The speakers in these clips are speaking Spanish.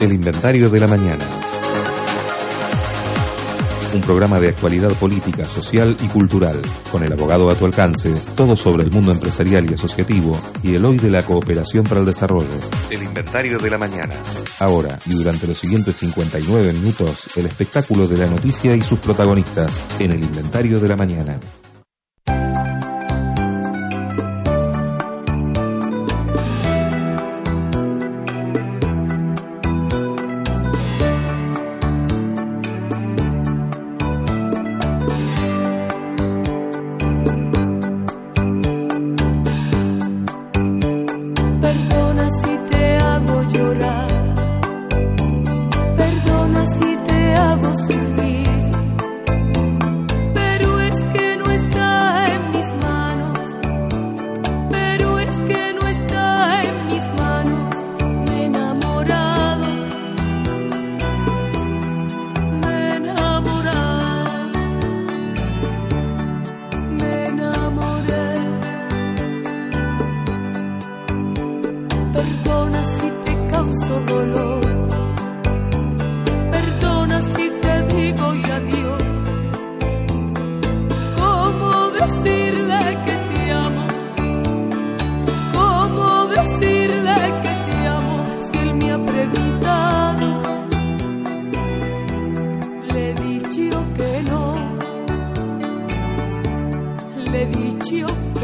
El Inventario de la Mañana. Un programa de actualidad política, social y cultural, con el abogado a tu alcance, todo sobre el mundo empresarial y asociativo y el hoy de la cooperación para el desarrollo. El Inventario de la Mañana. Ahora y durante los siguientes 59 minutos, el espectáculo de la noticia y sus protagonistas en el Inventario de la Mañana.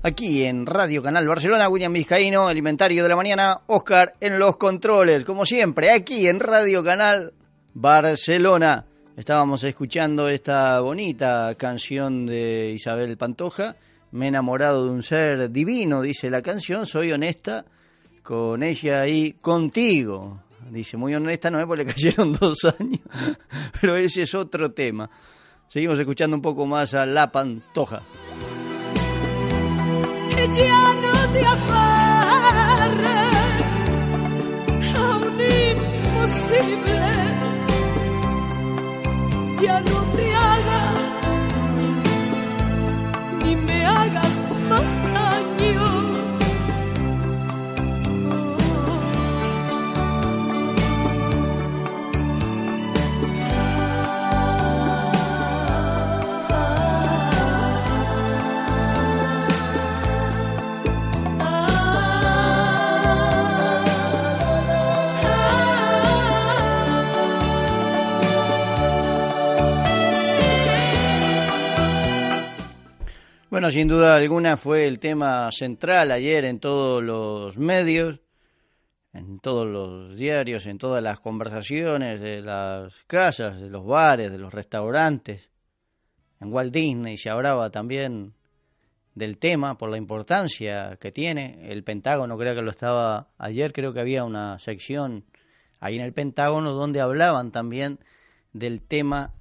Aquí en Radio Canal Barcelona, William Vizcaíno, el inventario de la mañana, Oscar en los controles. Como siempre, aquí en Radio Canal Barcelona. Estábamos escuchando esta bonita canción de Isabel Pantoja. Me he enamorado de un ser divino, dice la canción. Soy honesta con ella y contigo. Dice, muy honesta no es porque le cayeron dos años, pero ese es otro tema. Seguimos escuchando un poco más a La Pantoja. Ya no te aferres a un imposible, ya no te hagas ni me hagas más daño. Bueno, sin duda alguna fue el tema central ayer en todos los medios, en todos los diarios, en todas las conversaciones de las casas, de los bares, de los restaurantes. En Walt Disney se hablaba también del tema por la importancia que tiene. El Pentágono creo que lo estaba ayer, creo que había una sección ahí en el Pentágono donde hablaban también del tema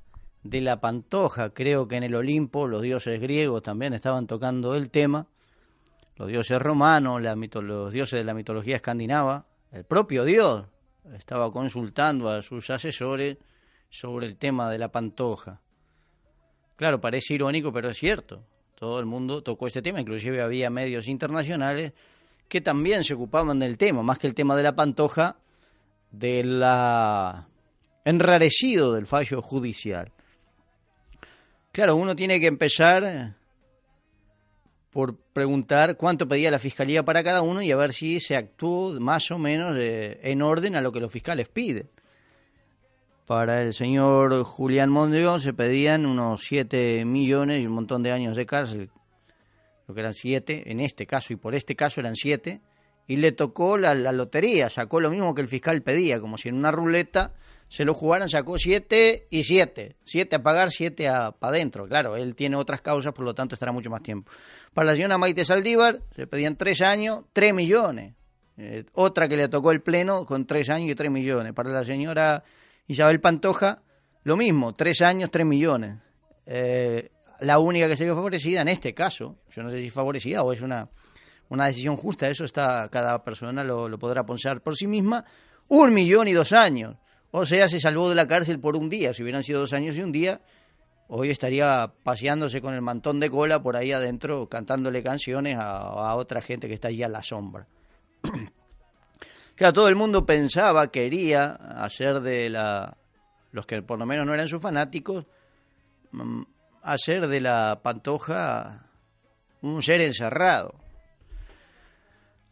de la Pantoja. Creo que en el Olimpo los dioses griegos también estaban tocando el tema, los dioses romanos, los dioses de la mitología escandinava, el propio Dios estaba consultando a sus asesores sobre el tema de la Pantoja. Claro, parece irónico, pero es cierto. Todo el mundo tocó este tema, inclusive había medios internacionales que también se ocupaban del tema, más que el tema de la Pantoja, de la enrarecido del fallo judicial. Claro, uno tiene que empezar por preguntar cuánto pedía la fiscalía para cada uno y a ver si se actuó más o menos en orden a lo que los fiscales piden. Para el señor Julián Mondeón se pedían unos 7 millones y un montón de años de cárcel, lo que eran 7, en este caso y por este caso eran 7, y le tocó la lotería, sacó lo mismo que el fiscal pedía, como si en una ruleta se lo jugaran, sacó siete y siete. Siete a pagar, siete para adentro. Claro, él tiene otras causas, por lo tanto estará mucho más tiempo. Para la señora Maite Saldívar se pedían tres años, tres millones. Eh, otra que le tocó el pleno con tres años y tres millones. Para la señora Isabel Pantoja, lo mismo, tres años, tres millones. Eh, la única que se vio favorecida en este caso, yo no sé si favorecida o es una, una decisión justa, eso está cada persona lo, lo podrá pensar por sí misma, un millón y dos años. O sea, se salvó de la cárcel por un día. Si hubieran sido dos años y un día, hoy estaría paseándose con el mantón de cola por ahí adentro, cantándole canciones a, otra gente que está allí a la sombra. claro, todo el mundo pensaba, quería hacer de la. los que por lo menos no eran sus fanáticos, mm, hacer de la pantoja un ser encerrado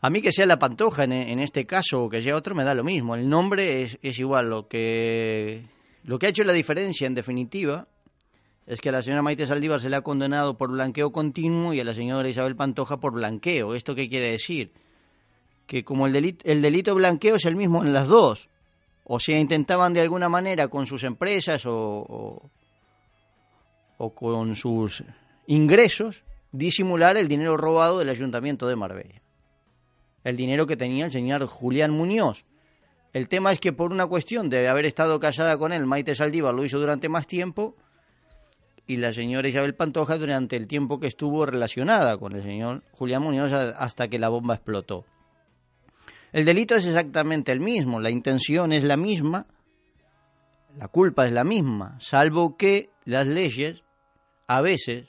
a mí que sea la Pantoja en, este caso o que sea otro me da lo mismo. El nombre es, igual. Lo que, lo que ha hecho la diferencia, en definitiva, es que a la señora Maite Saldívar se le ha condenado por blanqueo continuo y a la señora Isabel Pantoja por blanqueo. ¿Esto qué quiere decir? Que como el delito, el delito blanqueo es el mismo en las dos. O sea, intentaban de alguna manera con sus empresas o, o con sus ingresos disimular el dinero robado del ayuntamiento de Marbella el dinero que tenía el señor Julián Muñoz. El tema es que por una cuestión de haber estado casada con él, Maite Saldívar lo hizo durante más tiempo y la señora Isabel Pantoja durante el tiempo que estuvo relacionada con el señor Julián Muñoz hasta que la bomba explotó. El delito es exactamente el mismo, la intención es la misma, la culpa es la misma, salvo que las leyes a veces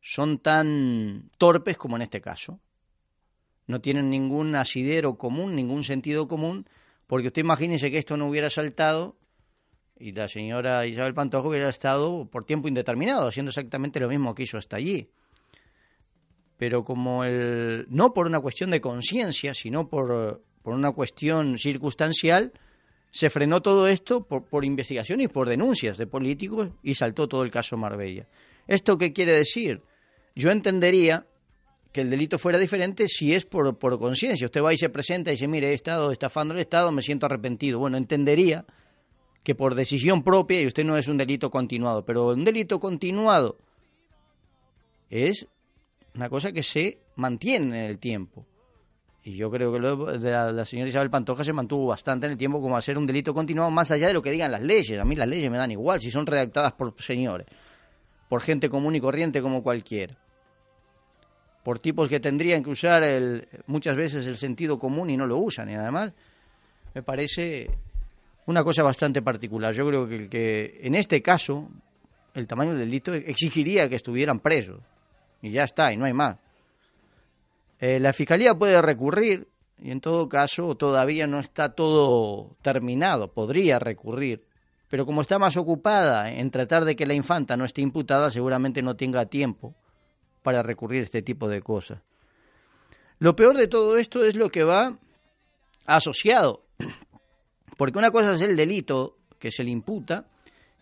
son tan torpes como en este caso no tienen ningún asidero común, ningún sentido común, porque usted imagínese que esto no hubiera saltado y la señora Isabel Pantoja hubiera estado por tiempo indeterminado, haciendo exactamente lo mismo que hizo hasta allí. Pero como el, no por una cuestión de conciencia, sino por, por una cuestión circunstancial, se frenó todo esto por, por investigaciones y por denuncias de políticos y saltó todo el caso Marbella. ¿Esto qué quiere decir? Yo entendería que el delito fuera diferente si es por, por conciencia. Usted va y se presenta y dice, mire, he estado estafando al Estado, me siento arrepentido. Bueno, entendería que por decisión propia, y usted no es un delito continuado, pero un delito continuado es una cosa que se mantiene en el tiempo. Y yo creo que de la, la, señora Isabel Pantoja se mantuvo bastante en el tiempo como hacer un delito continuado más allá de lo que digan las leyes. A mí las leyes me dan igual si son redactadas por señores, por gente común y corriente como cualquiera por tipos que tendrían que usar el, muchas veces el sentido común y no lo usan. Y además me parece una cosa bastante particular. Yo creo que, que en este caso el tamaño del delito exigiría que estuvieran presos. Y ya está, y no hay más. Eh, la Fiscalía puede recurrir, y en todo caso todavía no está todo terminado, podría recurrir. Pero como está más ocupada en tratar de que la infanta no esté imputada, seguramente no tenga tiempo para recurrir a este tipo de cosas. Lo peor de todo esto es lo que va asociado, porque una cosa es el delito que se le imputa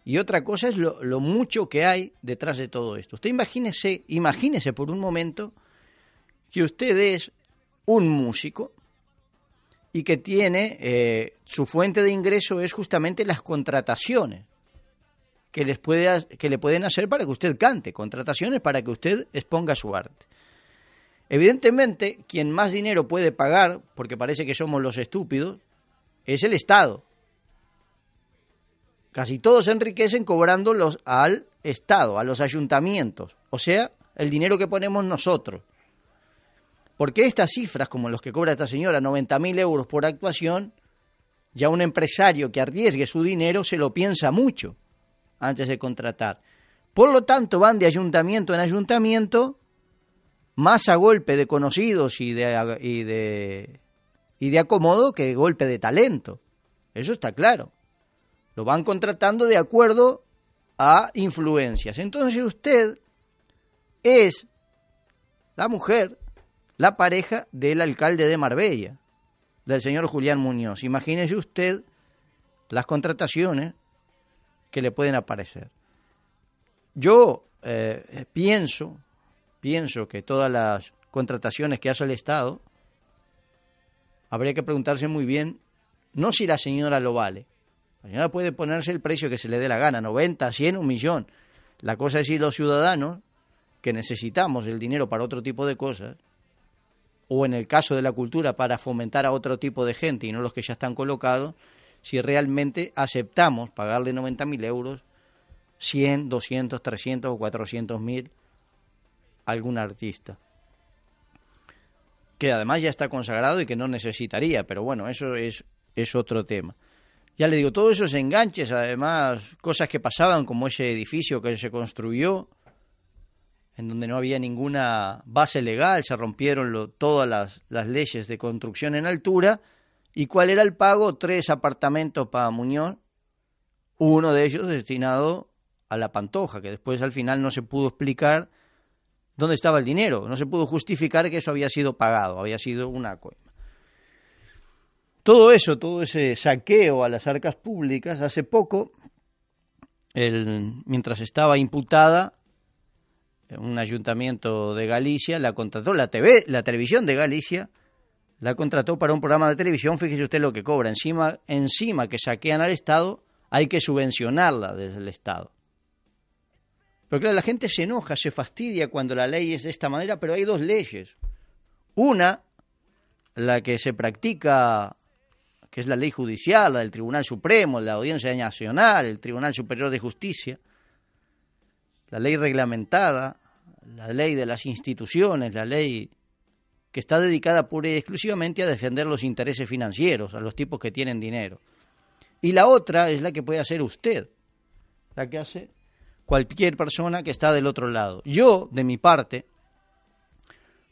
y otra cosa es lo, mucho que hay detrás de todo esto. Usted imagínese, imagínese por un momento que usted es un músico y que tiene eh, su fuente de ingreso es justamente las contrataciones que les puede, que le pueden hacer para que usted cante, contrataciones para que usted exponga su arte. Evidentemente, quien más dinero puede pagar, porque parece que somos los estúpidos, es el Estado. Casi todos se enriquecen cobrando al Estado, a los ayuntamientos, o sea, el dinero que ponemos nosotros. Porque estas cifras, como los que cobra esta señora, 90.000 euros por actuación, ya un empresario que arriesgue su dinero se lo piensa mucho antes de contratar. Por lo tanto, van de ayuntamiento en ayuntamiento, más a golpe de conocidos y de, y de, acomodo que golpe de talento. Eso está claro. Lo van contratando de acuerdo a influencias. Entonces usted es la mujer, la pareja del alcalde de Marbella, del señor Julián Muñoz. Imagínese usted las contrataciones que le pueden aparecer. Yo eh, pienso, pienso que todas las contrataciones que hace el Estado, habría que preguntarse muy bien, no si la señora lo vale. La señora puede ponerse el precio que se le dé la gana, 90, 100, un millón. La cosa es si los ciudadanos, que necesitamos el dinero para otro tipo de cosas, o en el caso de la cultura para fomentar a otro tipo de gente y no los que ya están colocados, si realmente aceptamos pagarle 90.000 euros, 100, 200, 300 o 400 mil a algún artista. Que además ya está consagrado y que no necesitaría, pero bueno, eso es, es otro tema. Ya le digo, todos esos enganches, además, cosas que pasaban, como ese edificio que se construyó, en donde no había ninguna base legal, se rompieron todas las, las leyes de construcción en altura, ¿Y cuál era el pago? Tres apartamentos para Muñoz, uno de ellos destinado a la Pantoja, que después al final no se pudo explicar dónde estaba el dinero, no se pudo justificar que eso había sido pagado, había sido una coima. Todo eso, todo ese saqueo a las arcas públicas, hace poco, el, mientras estaba imputada, un ayuntamiento de Galicia la contrató, la, TV, la televisión de Galicia, la contrató para un programa de televisión, fíjese usted lo que cobra, encima, encima que saquean al Estado, hay que subvencionarla desde el Estado. Pero claro, la gente se enoja, se fastidia cuando la ley es de esta manera, pero hay dos leyes. Una, la que se practica, que es la ley judicial, la del Tribunal Supremo, la Audiencia Nacional, el Tribunal Superior de Justicia, la ley reglamentada, la ley de las instituciones, la ley que está dedicada pura y exclusivamente a defender los intereses financieros, a los tipos que tienen dinero. Y la otra es la que puede hacer usted, la que hace cualquier persona que está del otro lado. Yo, de mi parte,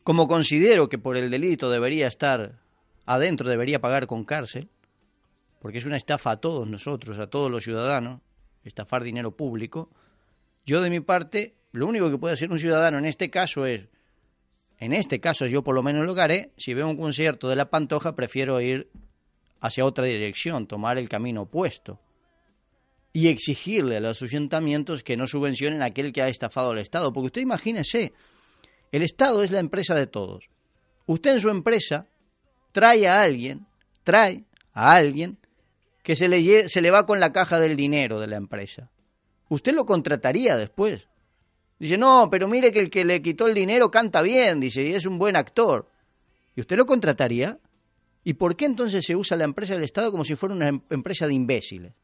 como considero que por el delito debería estar adentro, debería pagar con cárcel, porque es una estafa a todos nosotros, a todos los ciudadanos, estafar dinero público, yo de mi parte, lo único que puede hacer un ciudadano en este caso es en este caso yo por lo menos lo haré, si veo un concierto de la Pantoja prefiero ir hacia otra dirección, tomar el camino opuesto y exigirle a los ayuntamientos que no subvencionen a aquel que ha estafado al Estado. Porque usted imagínese, el Estado es la empresa de todos. Usted en su empresa trae a alguien, trae a alguien que se le, se le va con la caja del dinero de la empresa. Usted lo contrataría después. Dice, no, pero mire que el que le quitó el dinero canta bien, dice, y es un buen actor. ¿Y usted lo contrataría? ¿Y por qué entonces se usa la empresa del Estado como si fuera una em-, empresa de imbéciles?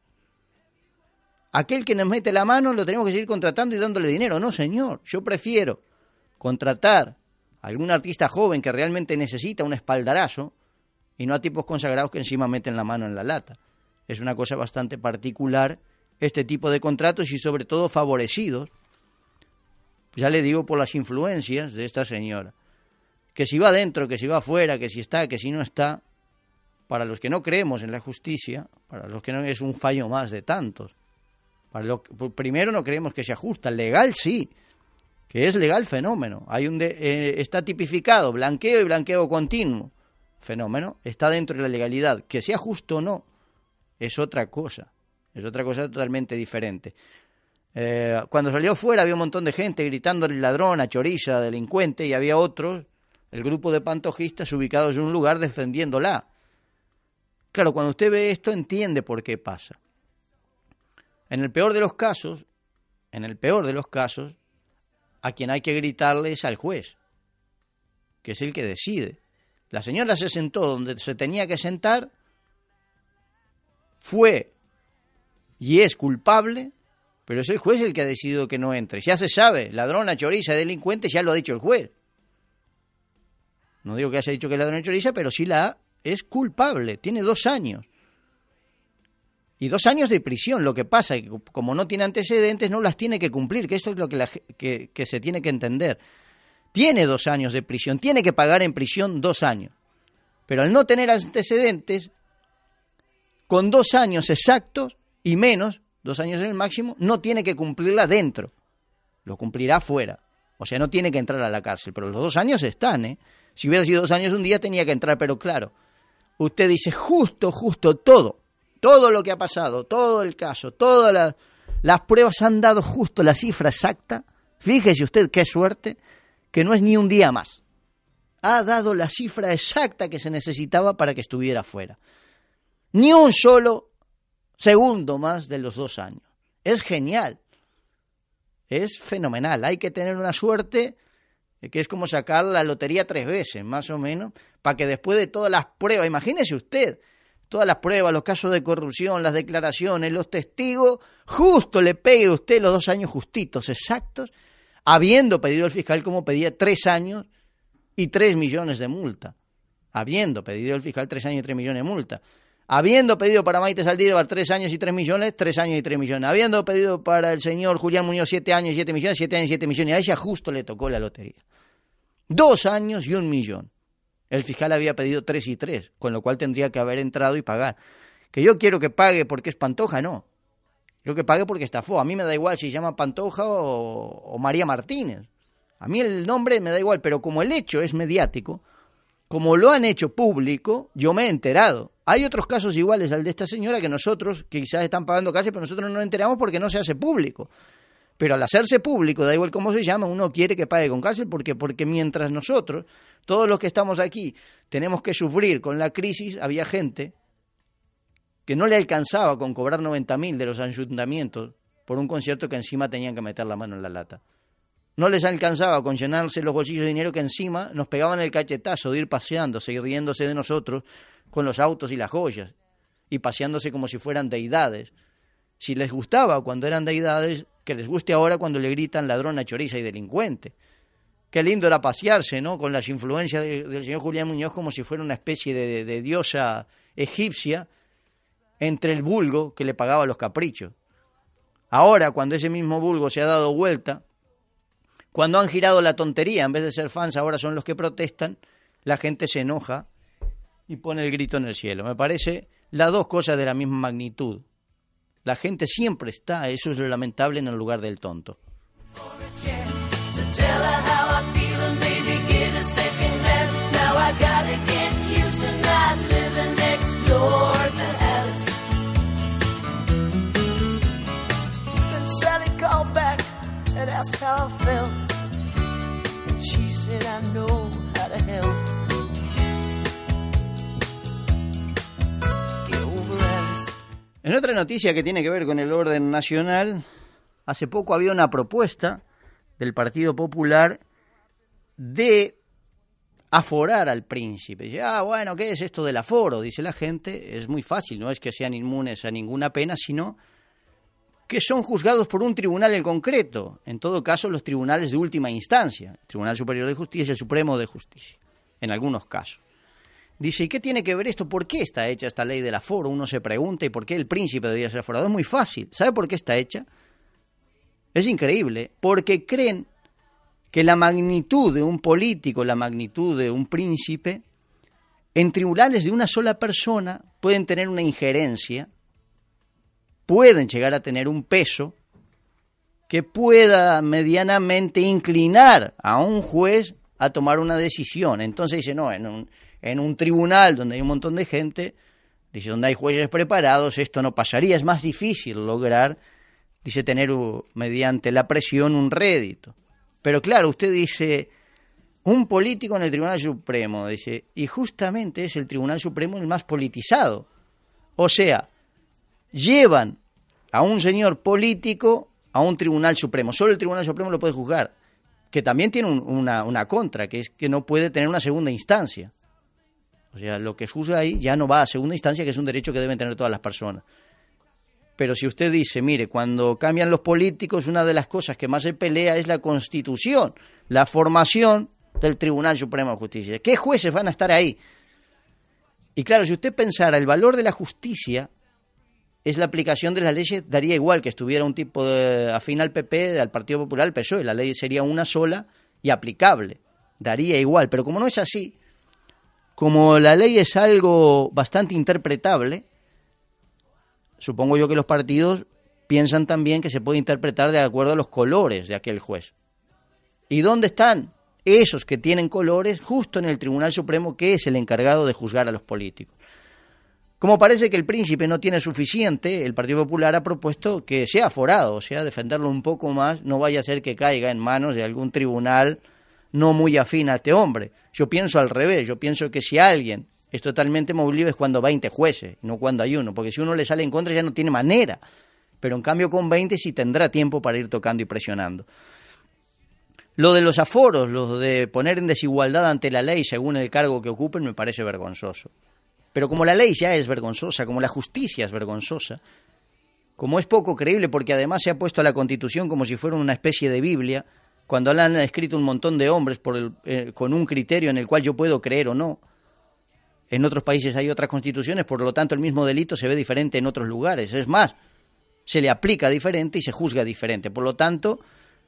Aquel que nos mete la mano lo tenemos que seguir contratando y dándole dinero. No, señor, yo prefiero contratar a algún artista joven que realmente necesita un espaldarazo y no a tipos consagrados que encima meten la mano en la lata. Es una cosa bastante particular este tipo de contratos y sobre todo favorecidos ya le digo por las influencias de esta señora. Que si va adentro, que si va afuera, que si está, que si no está, para los que no creemos en la justicia, para los que no es un fallo más de tantos. Para lo, primero no creemos que se ajusta, legal sí, que es legal fenómeno. Hay un eh, está tipificado blanqueo y blanqueo continuo. Fenómeno está dentro de la legalidad, que sea justo o no es otra cosa. es otra cosa totalmente diferente. Eh, cuando salió fuera había un montón de gente gritando ladrona, choriza, delincuente, y había otros, el grupo de pantojistas ubicados en un lugar defendiéndola. Claro, cuando usted ve esto entiende por qué pasa. En el peor de los casos, en el peor de los casos, a quien hay que gritarle es al juez, que es el que decide. La señora se sentó donde se tenía que sentar, fue y es culpable, pero es el juez el que ha decidido que no entre. Ya se sabe, ladrona, choriza, delincuente, ya lo ha dicho el juez. No digo que haya dicho que es ladrona choriza, pero sí la es culpable, tiene dos años. Y dos años de prisión. Lo que pasa es que como no tiene antecedentes, no las tiene que cumplir, que esto es lo que, la, que, que se tiene que entender. Tiene dos años de prisión, tiene que pagar en prisión dos años. Pero al no tener antecedentes, con dos años exactos y menos, dos años en el máximo, no tiene que cumplirla dentro. Lo cumplirá fuera. O sea, no tiene que entrar a la cárcel. Pero los dos años están, ¿eh? Si hubiera sido dos años un día, tenía que entrar. Pero claro, usted dice justo, justo todo todo lo que ha pasado, todo el caso, todas las, pruebas han dado justo la cifra exacta. Fíjese usted qué suerte, que no es ni un día más. Ha dado la cifra exacta que se necesitaba para que estuviera fuera. Ni un solo segundo más de los dos años. Es genial. Es fenomenal. Hay que tener una suerte que es como sacar la lotería tres veces, más o menos, para que después de todas las pruebas, imagínese usted, todas las pruebas, los casos de corrupción, las declaraciones, los testigos, justo le pegue usted los dos años justitos, exactos, habiendo pedido el fiscal como pedía tres años y tres millones de multa. Habiendo pedido el fiscal tres años y tres millones de multa. Habiendo pedido para Maite Saldívar tres años y tres millones, tres años y tres millones. Habiendo pedido para el señor Julián Muñoz siete años y siete millones, siete años y siete millones. A ella justo le tocó la lotería. Dos años y un millón. El fiscal había pedido tres y tres, con lo cual tendría que haber entrado y pagar. Que yo quiero que pague porque es Pantoja, no. Quiero que pague porque estafó. A mí me da igual si se llama Pantoja o, María Martínez. A mí el nombre me da igual, pero como el hecho es mediático, como lo han hecho público, yo me he enterado. Hay otros casos iguales al de esta señora que nosotros, que quizás están pagando cárcel, pero nosotros no nos enteramos porque no se hace público. Pero al hacerse público, da igual cómo se llama, uno quiere que pague con cárcel porque, porque mientras nosotros, todos los que estamos aquí, tenemos que sufrir con la crisis, había gente que no le alcanzaba con cobrar 90 mil de los ayuntamientos por un concierto que encima tenían que meter la mano en la lata. No les alcanzaba con llenarse los bolsillos de dinero que encima nos pegaban el cachetazo de ir paseándose y riéndose de nosotros con los autos y las joyas y paseándose como si fueran deidades. Si les gustaba cuando eran deidades, que les guste ahora cuando le gritan ladrona, choriza y delincuente. Qué lindo era pasearse, ¿no? Con las influencias del señor Julián Muñoz como si fuera una especie de, de diosa egipcia entre el vulgo que le pagaba los caprichos. Ahora, cuando ese mismo vulgo se ha dado vuelta, cuando han girado la tontería, en vez de ser fans, ahora son los que protestan, la gente se enoja y pone el grito en el cielo. Me parece las dos cosas de la misma magnitud. La gente siempre está, eso es lo lamentable, en el lugar del tonto. She said, I know how to help. En otra noticia que tiene que ver con el orden nacional, hace poco había una propuesta del Partido Popular de aforar al príncipe. Dice, ah, bueno, ¿qué es esto del aforo? Dice la gente, es muy fácil, no es que sean inmunes a ninguna pena, sino que son juzgados por un tribunal en concreto, en todo caso los tribunales de última instancia, el Tribunal Superior de Justicia y el Supremo de Justicia, en algunos casos. Dice, ¿y qué tiene que ver esto? ¿Por qué está hecha esta ley del aforo? Uno se pregunta, ¿y por qué el príncipe debería ser aforado? Es muy fácil. ¿Sabe por qué está hecha? Es increíble, porque creen que la magnitud de un político, la magnitud de un príncipe, en tribunales de una sola persona pueden tener una injerencia, pueden llegar a tener un peso que pueda medianamente inclinar a un juez a tomar una decisión. Entonces dice, no, en un, en un tribunal donde hay un montón de gente, Dice, donde hay jueces preparados, esto no pasaría. Es más difícil lograr, dice, tener mediante la presión un rédito. Pero claro, usted dice, un político en el Tribunal Supremo, dice, y justamente es el Tribunal Supremo el más politizado. O sea, llevan a un señor político a un Tribunal Supremo. Solo el Tribunal Supremo lo puede juzgar, que también tiene un- una, una contra, que es que no puede tener una segunda instancia. O sea, lo que juzga ahí ya no va a segunda instancia, que es un derecho que deben tener todas las personas. Pero si usted dice, mire, cuando cambian los políticos, una de las cosas que más se pelea es la constitución, la formación del Tribunal Supremo de Justicia. ¿Qué jueces van a estar ahí? Y claro, si usted pensara el valor de la justicia es la aplicación de las leyes, daría igual que estuviera un tipo de, afín al PP, al Partido Popular, al PSOE, la ley sería una sola y aplicable, daría igual, pero como no es así, como la ley es algo bastante interpretable, supongo yo que los partidos piensan también que se puede interpretar de acuerdo a los colores de aquel juez. ¿Y dónde están esos que tienen colores? Justo en el Tribunal Supremo, que es el encargado de juzgar a los políticos. Como parece que el príncipe no tiene suficiente, el Partido Popular ha propuesto que sea aforado, o sea, defenderlo un poco más, no vaya a ser que caiga en manos de algún tribunal no muy afín a este hombre. Yo pienso al revés, yo pienso que si alguien es totalmente movible es cuando 20 jueces, no cuando hay uno, porque si uno le sale en contra ya no tiene manera, pero en cambio con 20 sí tendrá tiempo para ir tocando y presionando. Lo de los aforos, lo de poner en desigualdad ante la ley según el cargo que ocupen, me parece vergonzoso. Pero como la ley ya es vergonzosa, como la justicia es vergonzosa, como es poco creíble porque además se ha puesto a la Constitución como si fuera una especie de Biblia, cuando la han escrito un montón de hombres por el- eh, con un criterio en el cual yo puedo creer o no. En otros países hay otras constituciones, por lo tanto el mismo delito se ve diferente en otros lugares. Es más, se le aplica diferente y se juzga diferente. Por lo tanto,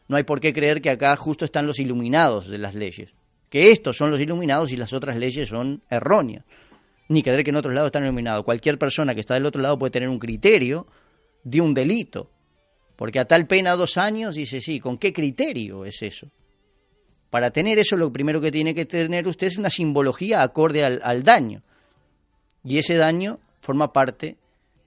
no hay por qué creer que acá justo están los iluminados de las leyes. Que estos son los iluminados y las otras leyes son erróneas. Ni creer que en otros lados están iluminados. Cualquier persona que está del otro lado puede tener un criterio de un delito. Porque a tal pena dos años dice, sí, ¿con qué criterio es eso? Para tener eso lo primero que tiene que tener usted es una simbología acorde al, daño. Y ese daño forma parte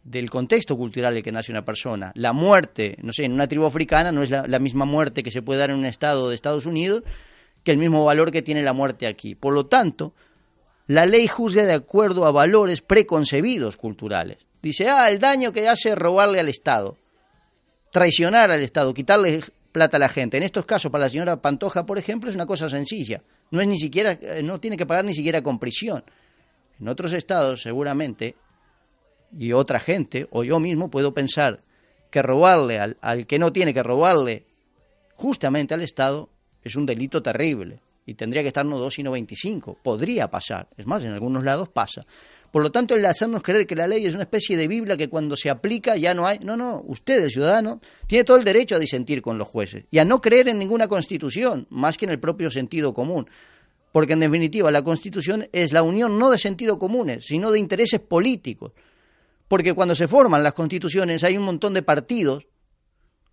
del contexto cultural en que nace una persona. La muerte, no sé, en una tribu africana no es la, la misma muerte que se puede dar en un estado de Estados Unidos que el mismo valor que tiene la muerte aquí. Por lo tanto, la ley juzga de acuerdo a valores preconcebidos culturales. Dice, ah, el daño que hace robarle al Estado, traicionar al Estado, quitarle plata a la gente. En estos casos, para la señora Pantoja, por ejemplo, es una cosa sencilla. No es ni siquiera, eh, no tiene que pagar ni siquiera con prisión. En otros estados, seguramente, y otra gente, o yo mismo, puedo pensar que robarle al, al que no tiene que robarle justamente al Estado es un delito terrible y tendría que estar no dos sino 25. Podría pasar, es más, en algunos lados pasa. Por lo tanto, el hacernos creer que la ley es una especie de Biblia que cuando se aplica ya no hay. No, no, usted, el ciudadano, tiene todo el derecho a disentir con los jueces y a no creer en ninguna constitución, más que en el propio sentido común. Porque en definitiva, la constitución es la unión no de sentido comunes, sino de intereses políticos. Porque cuando se forman las constituciones hay un montón de partidos,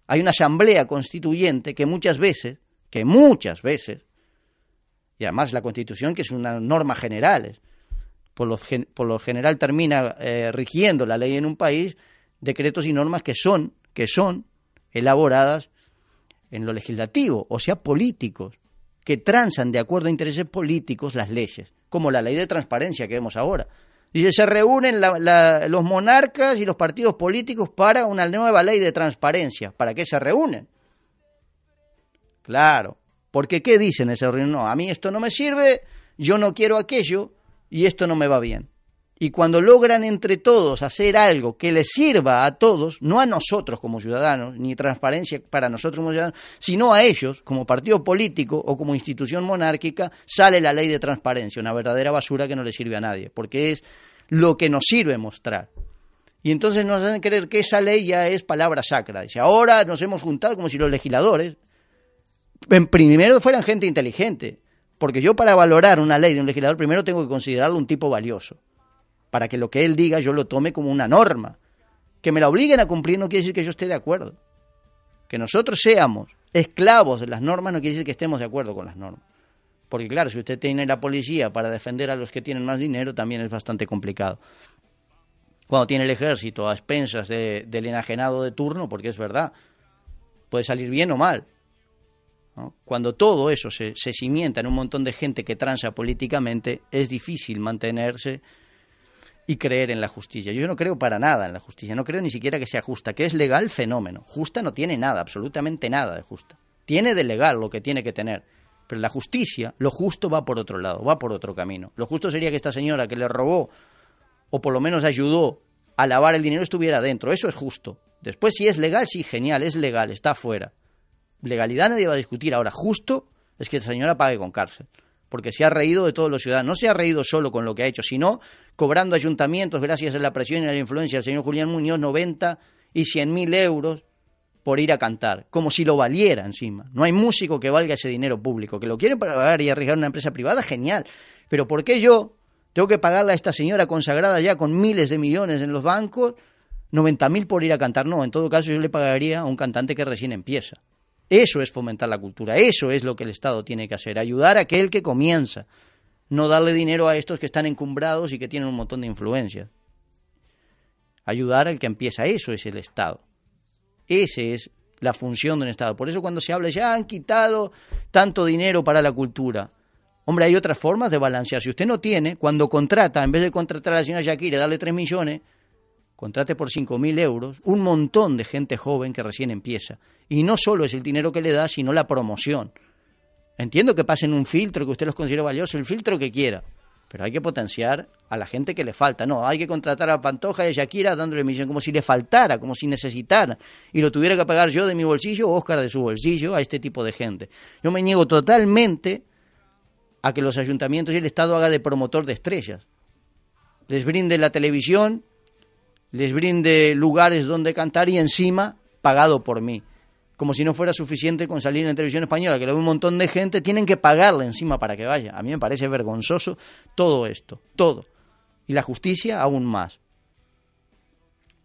hay una asamblea constituyente que muchas veces, que muchas veces, y además la constitución que es una norma general, por lo, gen- por lo general termina eh, rigiendo la ley en un país, decretos y normas que son, que son elaboradas en lo legislativo, o sea, políticos, que transan de acuerdo a intereses políticos las leyes, como la ley de transparencia que vemos ahora. Dice, se reúnen la- la- los monarcas y los partidos políticos para una nueva ley de transparencia. ¿Para qué se reúnen? Claro, porque ¿qué dicen en esa reunión? No, a mí esto no me sirve, yo no quiero aquello y esto no me va bien. Y cuando logran entre todos hacer algo que les sirva a todos, no a nosotros como ciudadanos, ni transparencia para nosotros como ciudadanos, sino a ellos como partido político o como institución monárquica, sale la ley de transparencia, una verdadera basura que no le sirve a nadie, porque es lo que nos sirve mostrar. Y entonces nos hacen creer que esa ley ya es palabra sacra. Dice, ahora nos hemos juntado como si los legisladores, en primero fueran gente inteligente, porque yo para valorar una ley de un legislador primero tengo que considerarlo un tipo valioso, para que lo que él diga yo lo tome como una norma. Que me la obliguen a cumplir no quiere decir que yo esté de acuerdo. Que nosotros seamos esclavos de las normas no quiere decir que estemos de acuerdo con las normas. Porque claro, si usted tiene la policía para defender a los que tienen más dinero, también es bastante complicado. cuando tiene el ejército a expensas de- del enajenado de turno, porque es verdad, puede salir bien o mal. Cuando todo eso se, se cimienta en un montón de gente que transa políticamente, es difícil mantenerse y creer en la justicia. Yo no creo para nada en la justicia, no creo ni siquiera que sea justa, que es legal fenómeno. Justa no tiene nada, absolutamente nada de justa. Tiene de legal lo que tiene que tener. Pero la justicia, lo justo va por otro lado, va por otro camino. Lo justo sería que esta señora que le robó o por lo menos ayudó a lavar el dinero estuviera dentro. Eso es justo. Después, si es legal, sí, genial, es legal, está fuera. Legalidad nadie va a discutir. Ahora, justo es que esta señora pague con cárcel. Porque se ha reído de todos los ciudadanos. No se ha reído solo con lo que ha hecho, sino cobrando ayuntamientos, gracias a la presión y a la influencia del señor Julián Muñoz, 90 y 100 mil euros por ir a cantar, como si lo valiera encima. No hay músico que valga ese dinero público. Que lo quieren pagar y arriesgar una empresa privada, genial. Pero ¿por qué yo tengo que pagarle a esta señora consagrada ya con miles de millones en los bancos 90 mil por ir a cantar? No, en todo caso yo le pagaría a un cantante que recién empieza. Eso es fomentar la cultura, eso es lo que el Estado tiene que hacer, ayudar a aquel que comienza, no darle dinero a estos que están encumbrados y que tienen un montón de influencias. Ayudar al que empieza, eso es el Estado. Esa es la función de un Estado. Por eso cuando se habla ya han quitado tanto dinero para la cultura. Hombre, hay otras formas de balancear. Si usted no tiene, cuando contrata, en vez de contratar a la señora Shakira darle 3 millones, contrate por 5.000 euros un montón de gente joven que recién empieza. Y no solo es el dinero que le da, sino la promoción. Entiendo que pasen un filtro que usted los considere valioso, el filtro que quiera, pero hay que potenciar a la gente que le falta. No, hay que contratar a Pantoja y a Shakira dándole millón, como si le faltara, como si necesitara, y lo tuviera que pagar yo de mi bolsillo o Oscar de su bolsillo a este tipo de gente. Yo me niego totalmente a que los ayuntamientos y el Estado haga de promotor de estrellas. Les brinde la televisión, les brinde lugares donde cantar y encima pagado por mí. Como si no fuera suficiente con salir en televisión española, que lo ve un montón de gente, tienen que pagarle encima para que vaya. A mí me parece vergonzoso todo esto, todo. Y la justicia aún más.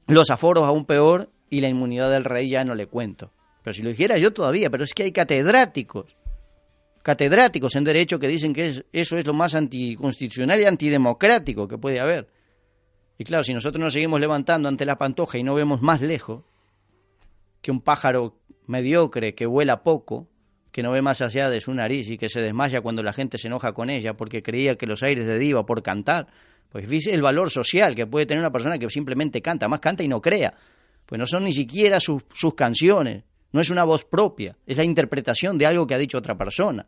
Los aforos aún peor y la inmunidad del rey ya no le cuento. Pero si lo dijera yo todavía, pero es que hay catedráticos catedráticos en derecho que dicen que es, eso es lo más anticonstitucional y antidemocrático que puede haber. Y claro, si nosotros nos seguimos levantando ante la pantoja y no vemos más lejos que un pájaro mediocre que vuela poco, que no ve más allá de su nariz y que se desmaya cuando la gente se enoja con ella porque creía que los aires de diva por cantar, pues fíjese el valor social que puede tener una persona que simplemente canta, más canta y no crea, pues no son ni siquiera sus, sus canciones, no es una voz propia, es la interpretación de algo que ha dicho otra persona.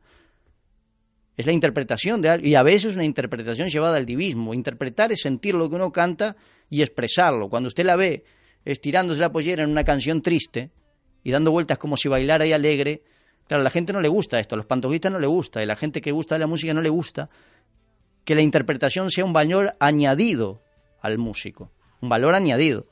Es la interpretación de algo, y a veces una interpretación llevada al divismo. Interpretar es sentir lo que uno canta y expresarlo. Cuando usted la ve estirándose la pollera en una canción triste y dando vueltas como si bailara y alegre, claro, a la gente no le gusta esto, a los pantojistas no le gusta, y a la gente que gusta de la música no le gusta que la interpretación sea un valor añadido al músico, un valor añadido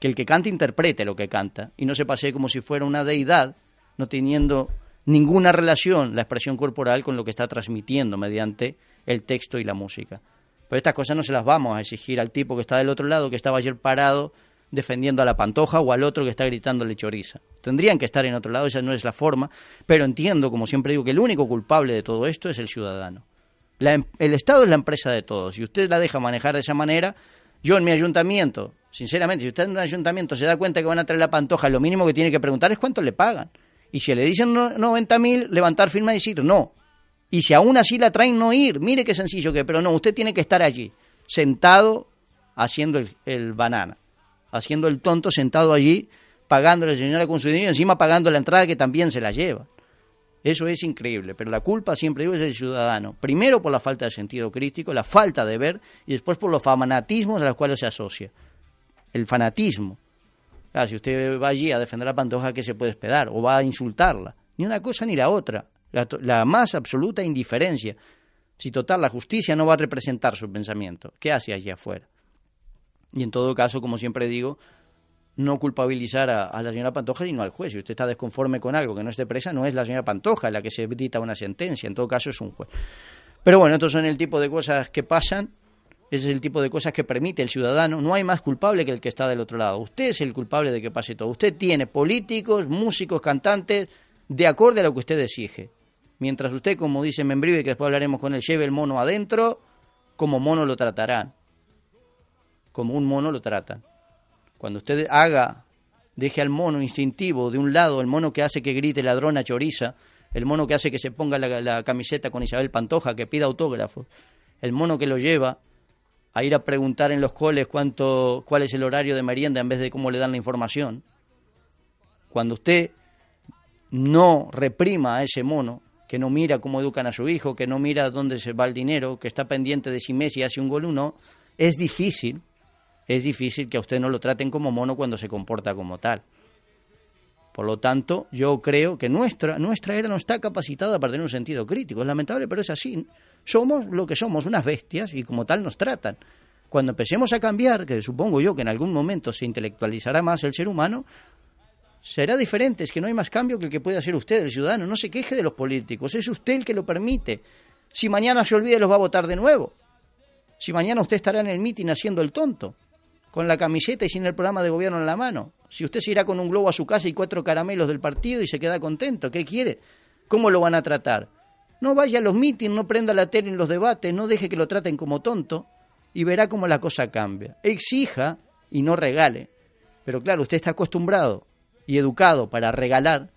que el que canta interprete lo que canta y no se pase como si fuera una deidad, no teniendo ninguna relación la expresión corporal con lo que está transmitiendo mediante el texto y la música. Pero estas cosas no se las vamos a exigir al tipo que está del otro lado, que estaba ayer parado defendiendo a la pantoja o al otro que está gritándole choriza. Tendrían que estar en otro lado, esa no es la forma, pero entiendo, como siempre digo, que el único culpable de todo esto es el ciudadano. La, em, el Estado es la empresa de todos y usted la deja manejar de esa manera. Yo en mi ayuntamiento, sinceramente, si usted en un ayuntamiento se da cuenta que van a traer la pantoja, lo mínimo que tiene que preguntar es cuánto le pagan. Y si le dicen no, 90 mil, levantar firma y decir no. Y si aún así la traen, no ir. Mire qué sencillo que, pero no, usted tiene que estar allí, sentado, haciendo el, banana, haciendo el tonto, sentado allí, pagándole la señora con su dinero y encima pagando la entrada que también se la lleva. Eso es increíble, pero la culpa, siempre digo, es del ciudadano. Primero por la falta de sentido crítico, la falta de ver, y después por los fanatismos a los cuales se asocia. El fanatismo. Claro, si usted va allí a defender a Pantoja, ¿qué se puede esperar? O va a insultarla. Ni una cosa ni la otra. La, más absoluta indiferencia. Si total, la justicia no va a representar su pensamiento. ¿Qué hace allí afuera? Y en todo caso, como siempre digo, no culpabilizar a, a, la señora Pantoja sino al juez. Si usted está desconforme con algo que no esté presa, no es la señora Pantoja la que se dicta una sentencia, en todo caso es un juez. Pero bueno, estos son el tipo de cosas que pasan, es el tipo de cosas que permite el ciudadano. No hay más culpable que el que está del otro lado. Usted es el culpable de que pase todo. Usted tiene políticos, músicos, cantantes, de acorde a lo que usted exige. Mientras usted, como dice Membrive, que después hablaremos con él, lleve el mono adentro, como mono lo tratarán como un mono lo tratan. Cuando usted haga, deje al mono instintivo de un lado, el mono que hace que grite ladrona choriza, el mono que hace que se ponga la, la camiseta con Isabel Pantoja, que pida autógrafos, el mono que lo lleva a ir a preguntar en los coles cuánto, cuál es el horario de merienda en vez de cómo le dan la información. Cuando usted no reprima a ese mono, que no mira cómo educan a su hijo, que no mira dónde se va el dinero, que está pendiente de si Messi hace un gol o no, es difícil, es difícil que a usted no lo traten como mono cuando se comporta como tal. Por lo tanto, yo creo que nuestra, nuestra era no está capacitada para tener un sentido crítico. Es lamentable, pero es así. Somos lo que somos, unas bestias, y como tal nos tratan. Cuando empecemos a cambiar, que supongo yo que en algún momento se intelectualizará más el ser humano, será diferente. Es que no hay más cambio que el que puede hacer usted, el ciudadano. No se queje de los políticos, es usted el que lo permite. Si mañana se olvide, los va a votar de nuevo. Si mañana usted estará en el mitin haciendo el tonto, con la camiseta y sin el programa de gobierno en la mano. Si usted se irá con un globo a su casa y cuatro caramelos del partido y se queda contento, ¿qué quiere? ¿Cómo lo van a tratar? No vaya a los mítines, no prenda la tele en los debates, no deje que lo traten como tonto y verá cómo la cosa cambia. Exija y no regale. Pero claro, usted está acostumbrado y educado para regalar,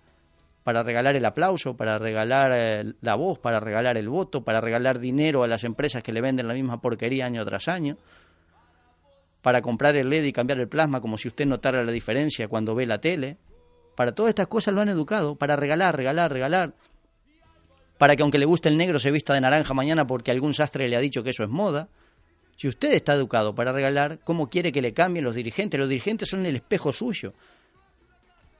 para regalar el aplauso, para regalar eh, la voz, para regalar el voto, para regalar dinero a las empresas que le venden la misma porquería año tras año para comprar el LED y cambiar el plasma como si usted notara la diferencia cuando ve la tele. Para todas estas cosas lo han educado, para regalar, regalar, regalar. Para que aunque le guste el negro se vista de naranja mañana porque algún sastre le ha dicho que eso es moda. Si usted está educado para regalar, ¿cómo quiere que le cambien los dirigentes? Los dirigentes son el espejo suyo.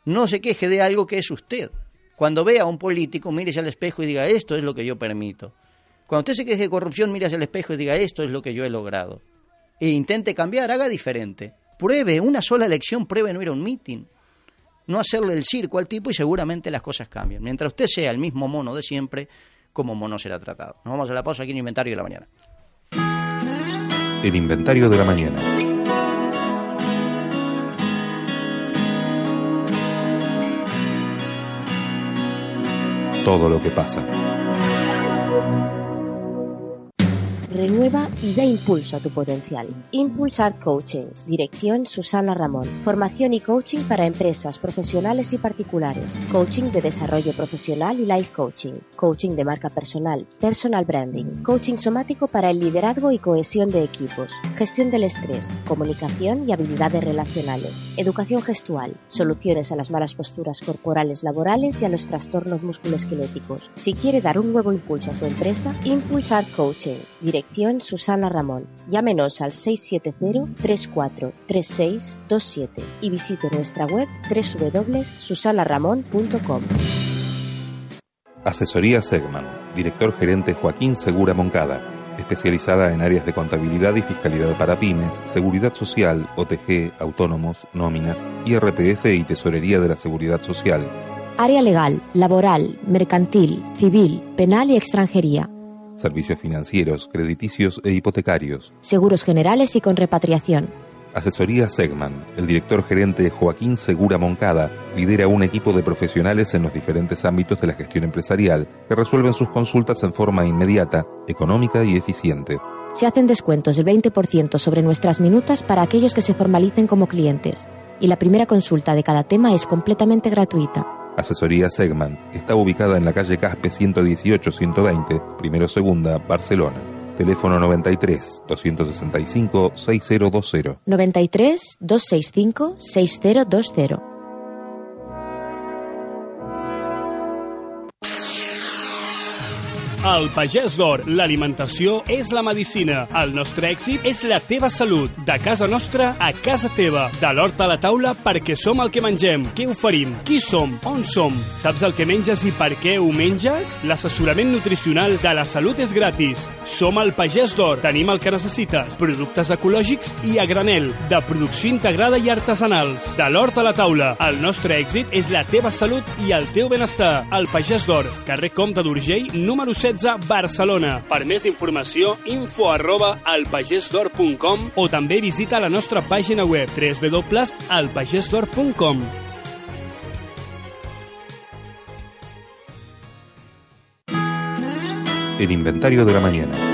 No se queje de algo que es usted. Cuando vea a un político, mírese al espejo y diga, esto es lo que yo permito. Cuando usted se queje de corrupción, mírese al espejo y diga, esto es lo que yo he logrado e intente cambiar, haga diferente. Pruebe, una sola elección, pruebe no ir a un meeting. No hacerle el circo al tipo y seguramente las cosas cambian. Mientras usted sea el mismo mono de siempre, como mono será tratado. Nos vamos a la pausa aquí en Inventario de la Mañana. El Inventario de la Mañana. Todo lo que pasa. Renueva y da impulso a tu potencial. Impulsar Coaching. Dirección Susana Ramón. Formación y coaching para empresas, profesionales y particulares. Coaching de desarrollo profesional y life coaching. Coaching de marca personal. Personal branding. Coaching somático para el liderazgo y cohesión de equipos. Gestión del estrés. Comunicación y habilidades relacionales. Educación gestual. Soluciones a las malas posturas corporales laborales y a los trastornos musculoesqueléticos. Si quiere dar un nuevo impulso a su empresa, Impulsar Coaching. Dirección Susana Ramón. Llámenos al 670-343627 y visite nuestra web www.susanaramón.com. Asesoría Segman. Director gerente Joaquín Segura Moncada. Especializada en áreas de contabilidad y fiscalidad para pymes, seguridad social, OTG, autónomos, nóminas, IRPF y tesorería de la seguridad social. Área legal, laboral, mercantil, civil, penal y extranjería servicios financieros, crediticios e hipotecarios. Seguros generales y con repatriación. Asesoría Segman. El director gerente Joaquín Segura Moncada lidera un equipo de profesionales en los diferentes ámbitos de la gestión empresarial que resuelven sus consultas en forma inmediata, económica y eficiente. Se hacen descuentos del 20% sobre nuestras minutas para aquellos que se formalicen como clientes. Y la primera consulta de cada tema es completamente gratuita. Asesoría Segman está ubicada en la calle Caspe 118-120, primero segunda, Barcelona. Teléfono 93 265 6020. 93 265 6020. Al Pagès d'Or, l'alimentació és la medicina. El nostre èxit és la teva salut. De casa nostra a casa teva. De l'hort a la taula perquè som el que mengem. Què oferim? Qui som? On som? Saps el que menges i per què ho menges? L'assessorament nutricional de la salut és gratis. Som el Pagès d'Or. Tenim el que necessites. Productes ecològics i a granel. De producció integrada i artesanals. De l'hort a la taula. El nostre èxit és la teva salut i el teu benestar. El Pagès d'Or. Carrer Comte d'Urgell, número 7 Barcelona. Per més informació, info arroba o també visita la nostra pàgina web www.elpagesdor.com. El inventario de la mañana.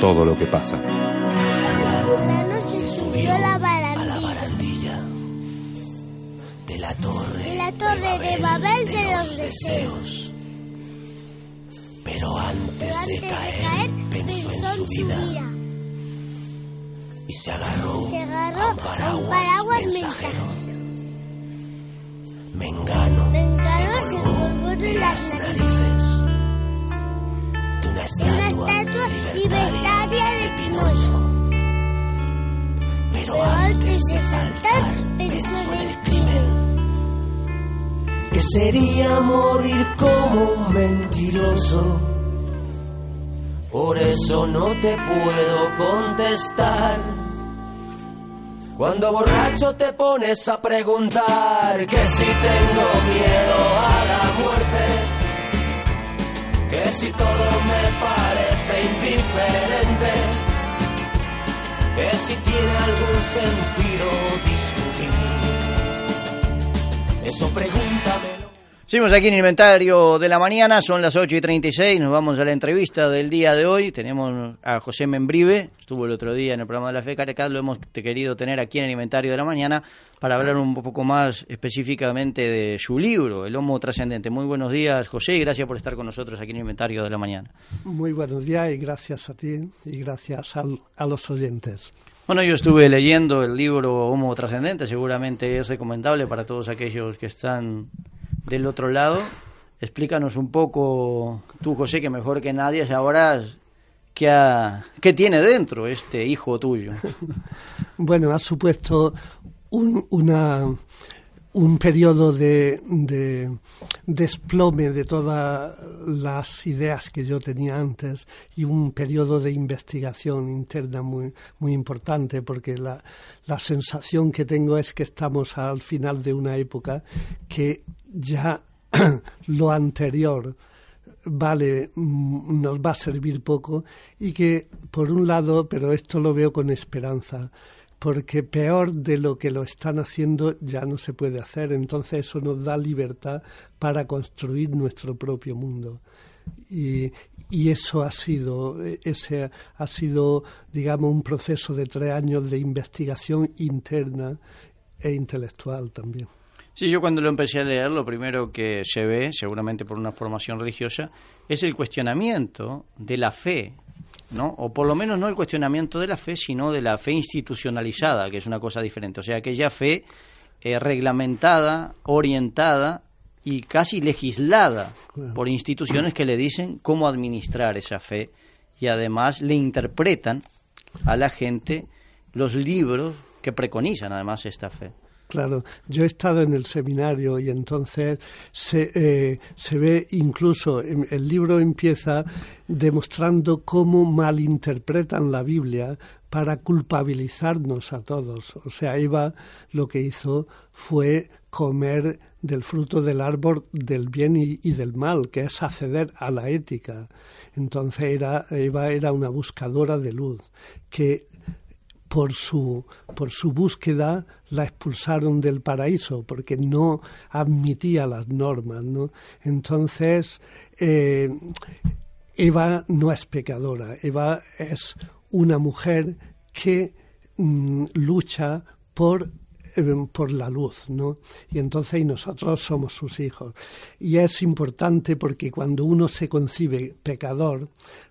todo lo que pasa. De Babel de los deseos. Pero antes, de caer, pensó en su vida y se agarró, se agarró a un paraguas mensajero. Mengano, se colgó de las narices de una estatua, libertaria de Pinocho. Pero antes de saltar, pensó en el crimen. Que sería morir como un mentiroso. Por eso no te puedo contestar. Cuando borracho te pones a preguntar que si tengo miedo a la muerte, que si todo me parece indiferente, que si tiene algún sentido discutir. Eso pregúntamelo. Seguimos aquí en el inventario de la mañana, son las 8 y 36, nos vamos a la entrevista del día de hoy. Tenemos a José Membrive, estuvo el otro día en el programa de la FECAR, acá lo hemos querido tener aquí en el inventario de la mañana para hablar un poco más específicamente de su libro, El Homo Trascendente. Muy buenos días, José, y gracias por estar con nosotros aquí en el inventario de la mañana. Muy buenos días y gracias a ti y gracias al- a los oyentes. Bueno, yo estuve leyendo el libro Homo Trascendente, seguramente es recomendable para todos aquellos que están del otro lado. Explícanos un poco, tú José, que mejor que nadie sabrás qué, ha- qué tiene dentro este hijo tuyo. Bueno, ha supuesto un, una, un periodo de, de desplome de todas las ideas que yo tenía antes y un periodo de investigación interna muy, muy importante porque la, la sensación que tengo es que estamos al final de una época que ya lo anterior vale, mm, nos va a servir poco y que, por un lado, pero esto lo veo con esperanza, porque peor de lo que lo están haciendo ya no se puede hacer, entonces eso nos da libertad para construir nuestro propio mundo. Y, y eso ha sido, eh, ese ha sido, digamos, un proceso de tres años de investigación interna e intelectual también. Sí, yo cuando lo empecé a leer, lo primero que se ve, seguramente por una formación religiosa, es el cuestionamiento de la fe, ¿no? O por lo menos no el cuestionamiento de la fe, sino de la fe institucionalizada, que es una cosa diferente. O sea, aquella fe eh, reglamentada, orientada y casi legislada por instituciones que le dicen cómo administrar esa fe y además le interpretan a la gente los libros que preconizan además esta fe. Claro, yo he estado en el seminario y entonces se, eh, se ve incluso, em- el libro empieza demostrando cómo malinterpretan la Biblia para culpabilizarnos a todos. O sea, Eva lo que hizo fue comer del fruto del árbol del bien y, y del mal, que es acceder a la ética. Entonces era, Eva era una buscadora de luz, que por su, por su búsqueda la expulsaron del paraíso porque no admitía las normas. ¿no? Entonces, eh, Eva no es pecadora, Eva es una mujer que mm, lucha por eh, por la luz, ¿no? Y entonces y nosotros somos sus hijos. Y es importante porque cuando uno se concibe pecador,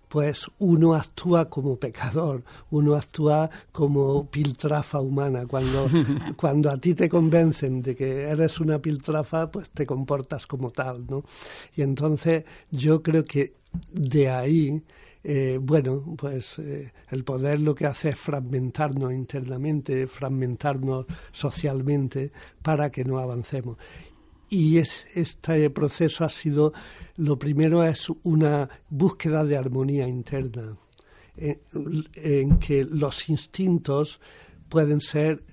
pues uno actúa como pecador, uno actúa como piltrafa humana. Cuando, cuando a ti te convencen de que eres una piltrafa, pues te comportas como tal, ¿no? Y entonces yo creo que de ahí eh, bueno, pues eh, el poder lo que hace es fragmentarnos internamente, fragmentarnos socialmente para que no avancemos. Y es, este proceso ha sido, lo primero es una búsqueda de armonía interna, en, que los instintos pueden ser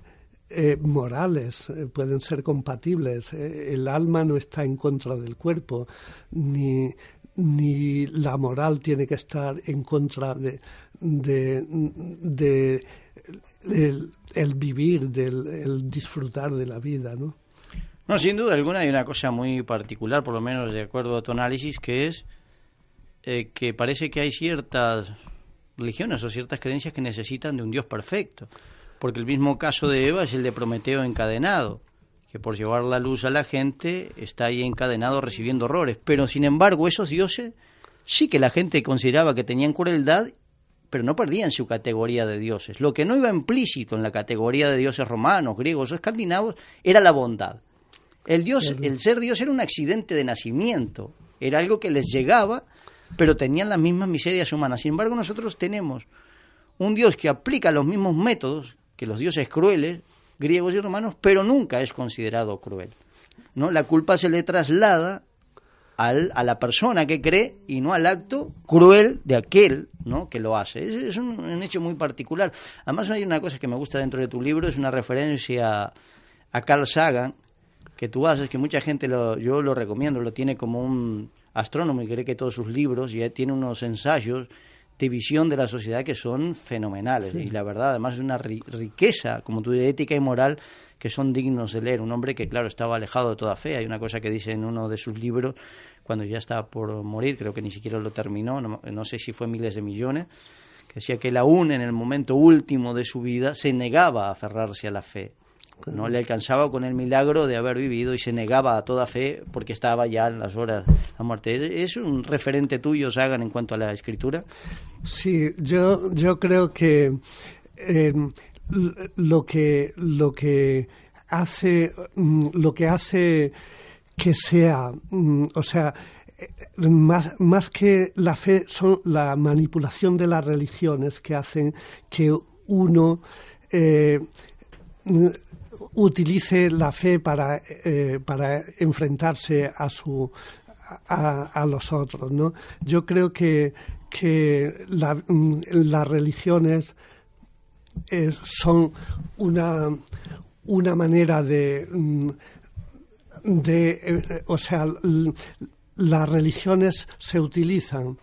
eh, morales, eh, pueden ser compatibles. Eh, el alma no está en contra del cuerpo, ni, ni la moral tiene que estar en contra de, de, el, vivir, del el disfrutar de la vida, ¿no? No, sin duda alguna hay una cosa muy particular, por lo menos de acuerdo a tu análisis, que es eh, que parece que hay ciertas religiones o ciertas creencias que necesitan de un Dios perfecto. Porque el mismo caso de Eva es el de Prometeo encadenado, que por llevar la luz a la gente está ahí encadenado recibiendo horrores. Pero sin embargo, esos dioses sí que la gente consideraba que tenían crueldad, pero no perdían su categoría de dioses. Lo que no iba implícito en la categoría de dioses romanos, griegos o escandinavos era la bondad. El dios, el ser dios era un accidente de nacimiento, era algo que les llegaba, pero tenían las mismas miserias humanas. Sin embargo, nosotros tenemos un dios que aplica los mismos métodos que los dioses crueles, griegos y romanos, pero nunca es considerado cruel. ¿no? La culpa se le traslada al, a la persona que cree y no al acto cruel de aquel ¿no? que lo hace. Es, es un, un hecho muy particular. Además, hay una cosa que me gusta dentro de tu libro, es una referencia a Carl Sagan, que tú haces, que mucha gente, lo, yo lo recomiendo, lo tiene como un astrónomo y cree que todos sus libros, y tiene unos ensayos de visión de la sociedad que son fenomenales. Y la verdad, además, es una ri- riqueza, como tú de ética y moral, que son dignos de leer. Un hombre que, claro, estaba alejado de toda fe. Hay una cosa que dice en uno de sus libros, cuando ya estaba por morir, creo que ni siquiera lo terminó, no, no sé si fue miles de millones, que decía que él aún en el momento último de su vida se negaba a aferrarse a la fe. No le alcanzaba con el milagro de haber vivido y se negaba a toda fe porque estaba ya en las horas de la muerte. ¿Es un referente tuyo, Sagan, en cuanto a la escritura? Sí, yo, yo creo que l- lo que lo que hace mm, lo que hace que sea, mm, o sea, eh, más, más que la fe son la manipulación de las religiones que hacen que uno eh, utilice la fe para, eh, para enfrentarse a su a, a los otros, ¿no? Yo creo que, que mm, las religiones eh, son una, una manera de, mm, de eh, o sea, las religiones se utilizan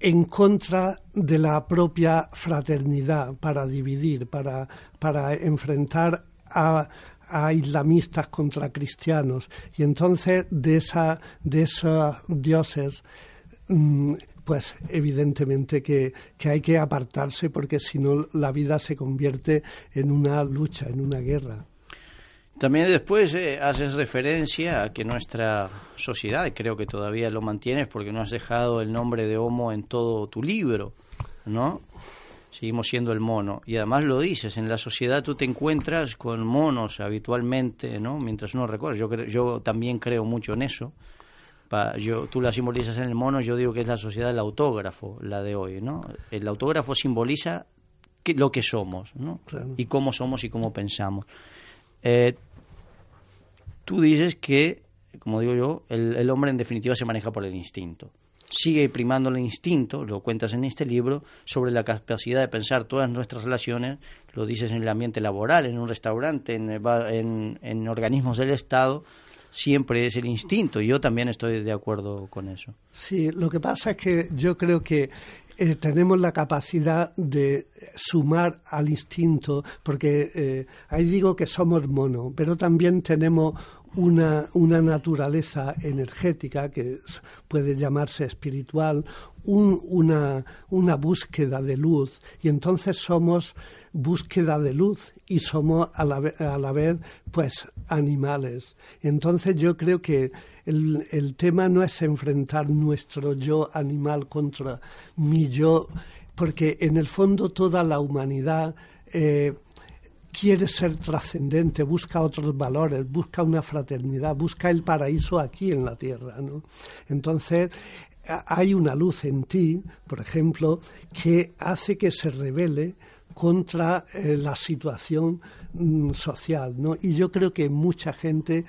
en contra de la propia fraternidad para dividir, para, para enfrentar a, a islamistas contra cristianos. Y entonces de, esa, de esos dioses, mm, pues evidentemente que, que hay que apartarse porque si no la vida se convierte en una lucha, en una guerra. También después eh, haces referencia a que nuestra sociedad, creo que todavía lo mantienes porque no has dejado el nombre de Homo en todo tu libro, ¿no? Seguimos siendo el mono. Y además lo dices, en la sociedad tú te encuentras con monos habitualmente, ¿no? Mientras uno recuerda. Yo, cre- yo también creo mucho en eso. Pa- yo, tú la simbolizas en el mono, yo digo que es la sociedad del autógrafo, la de hoy, ¿no? El autógrafo simboliza que- lo que somos, ¿no? Claro. Y cómo somos y cómo pensamos. Eh, tú dices que, como digo yo, el, el hombre en definitiva se maneja por el instinto. Sigue primando el instinto, lo cuentas en este libro, sobre la capacidad de pensar todas nuestras relaciones, lo dices en el ambiente laboral, en un restaurante, en, en- organismos del Estado, siempre es el instinto. Yo también estoy de acuerdo con eso. Sí, lo que pasa es que yo creo que eh, tenemos la capacidad de sumar al instinto, porque eh, ahí digo que somos mono, pero también tenemos una, una naturaleza energética que puede llamarse espiritual, un- una, una búsqueda de luz, y entonces somos búsqueda de luz y somos a la, a la vez pues animales. Entonces yo creo que el, tema no es enfrentar nuestro yo animal contra mi yo, porque en el fondo toda la humanidad eh, quiere ser trascendente, busca otros valores, busca una fraternidad, busca el paraíso aquí en la tierra. Entonces, hay una luz en ti, por ejemplo, que hace que se revele contra eh, la situación mm, social. Y yo creo que mucha gente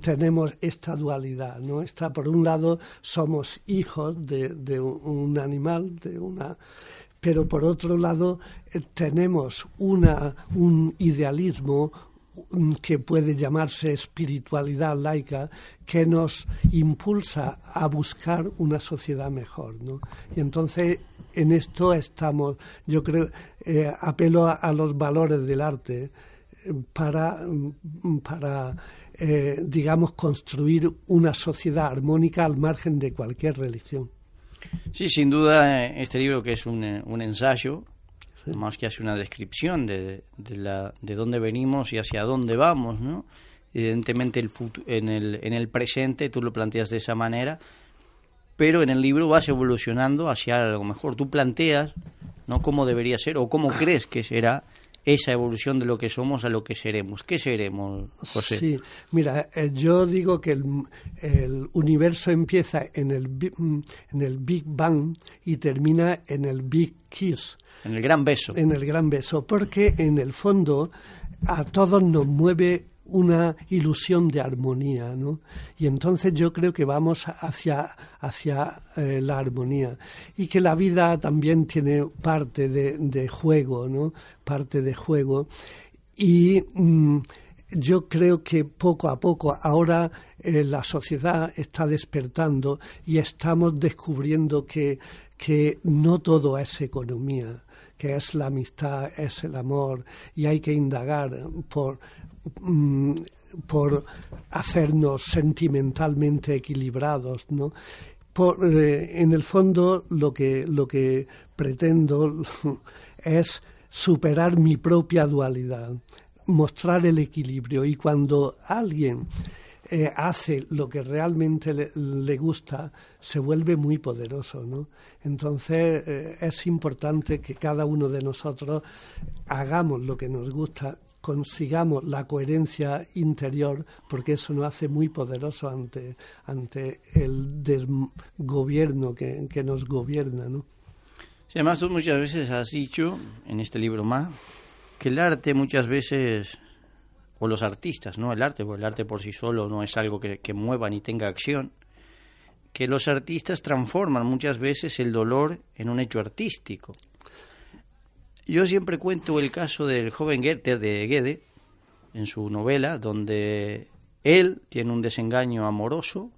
tenemos esta dualidad, ¿no? Esta, por un lado, somos hijos de, un animal, de una pero por otro lado eh, tenemos una, un idealismo mm, que puede llamarse espiritualidad laica que nos impulsa a buscar una sociedad mejor ¿no? y entonces en esto estamos yo creo eh, apelo a, a los valores del arte eh, para, mm, para eh, digamos construir una sociedad armónica al margen de cualquier religión Sí, sin duda, eh, este libro que es un, eh, un ensayo, más que hace una descripción de, de, la, de dónde venimos y hacia dónde vamos, ¿no? Evidentemente el en, el, en el presente tú lo planteas de esa manera, pero en el libro vas evolucionando hacia algo mejor. Tú planteas ¿no? cómo debería ser o cómo crees que será esa evolución de lo que somos a lo que seremos. ¿Qué seremos, José? Sí, mira, eh, yo digo que el, el universo empieza en el, mm, en el Big Bang y termina en el Big Kiss, En el gran beso. en el gran beso, porque en el fondo a todos nos mueve una ilusión de armonía, ¿no? Y entonces yo creo que vamos hacia, hacia eh, la armonía y que la vida también tiene parte de, de juego, ¿no? Parte de juego y mm, yo creo que poco a poco ahora eh, la sociedad está despertando y estamos descubriendo que, que no todo es economía, que es la amistad, es el amor y hay que indagar por, mm, por hacernos sentimentalmente equilibrados, ¿no? Eh, en el fondo lo que, lo que pretendo es superar mi propia dualidad, mostrar el equilibrio y cuando alguien eh, hace lo que realmente le, le gusta, se vuelve muy poderoso, ¿no? Entonces eh, es importante que cada uno de nosotros hagamos lo que nos gusta, consigamos la coherencia interior, porque eso nos hace muy poderoso ante, ante el desgobierno que, que nos gobierna, ¿no? Sí, además tú muchas veces has dicho, en este libro más, que el arte muchas veces, o los artistas, no el arte, porque el arte por sí solo no es algo que, que mueva ni tenga acción, que los artistas transforman muchas veces el dolor en un hecho artístico. Yo siempre cuento el caso del joven Goethe de Goethe, en su novela, donde él tiene un desengaño amoroso,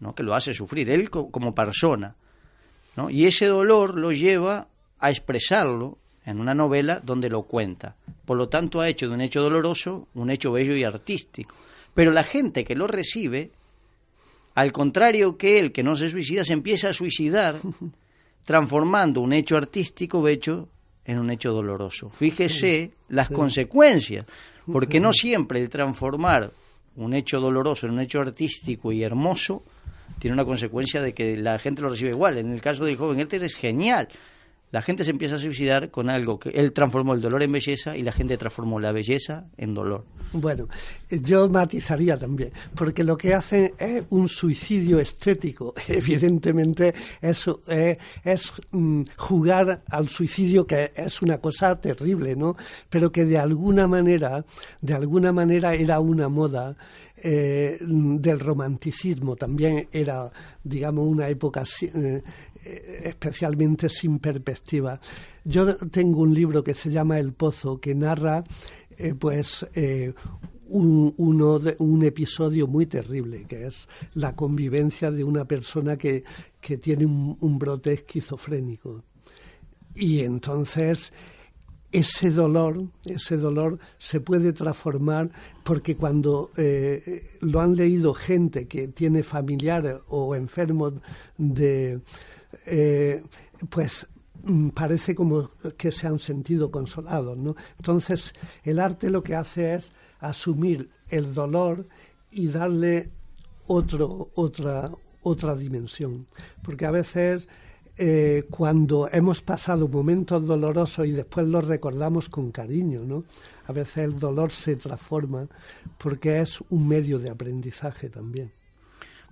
¿no? que lo hace sufrir, él co- como persona. ¿no? Y ese dolor lo lleva a expresarlo en una novela donde lo cuenta. Por lo tanto, ha hecho de un hecho doloroso un hecho bello y artístico. Pero la gente que lo recibe, al contrario que él, que no se suicida, se empieza a suicidar, transformando un hecho artístico bello en un hecho doloroso. Fíjese las consecuencias, porque no siempre el transformar un hecho doloroso en un hecho artístico y hermoso tiene una consecuencia de que la gente lo recibe igual. En el caso del joven Goethe es genial. La gente se empieza a suicidar con algo que él transformó el dolor en belleza y la gente transformó la belleza en dolor. Bueno, yo matizaría también, porque lo que hacen es un suicidio estético. Evidentemente, es, es mm, jugar al suicidio, que es una cosa terrible, ¿no? Pero que de alguna manera, de alguna manera era una moda eh, del romanticismo. También era, digamos, una época eh, especialmente sin perspectiva. Yo tengo un libro que se llama El Pozo, que narra eh, pues eh, un, episodio muy terrible, que es la convivencia de una persona que, que tiene un, brote esquizofrénico. Y entonces ese dolor, ese dolor se puede transformar porque cuando eh, lo han leído gente que tiene familiares o enfermos de, eh, pues mm, parece como que se han sentido consolados, ¿no? Entonces el arte lo que hace es asumir el dolor y darle otro, otra, otra dimensión, porque a veces eh, cuando hemos pasado momentos dolorosos y después los recordamos con cariño, ¿no? A veces el dolor se transforma porque es un medio de aprendizaje también.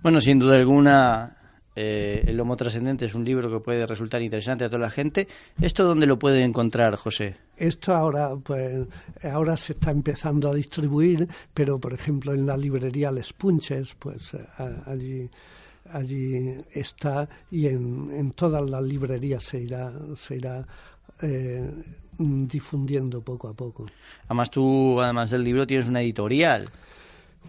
Bueno, sin duda alguna, eh, El Homo Trascendente es un libro que puede resultar interesante a toda la gente. ¿Esto dónde lo puede encontrar, José? Esto ahora, pues, ahora se está empezando a distribuir, pero por ejemplo en la librería Les Punches, pues eh, a- allí allí está y en, en todas las librerías se irá se irá eh, difundiendo poco a poco. Además, tú, además del libro, tienes una editorial.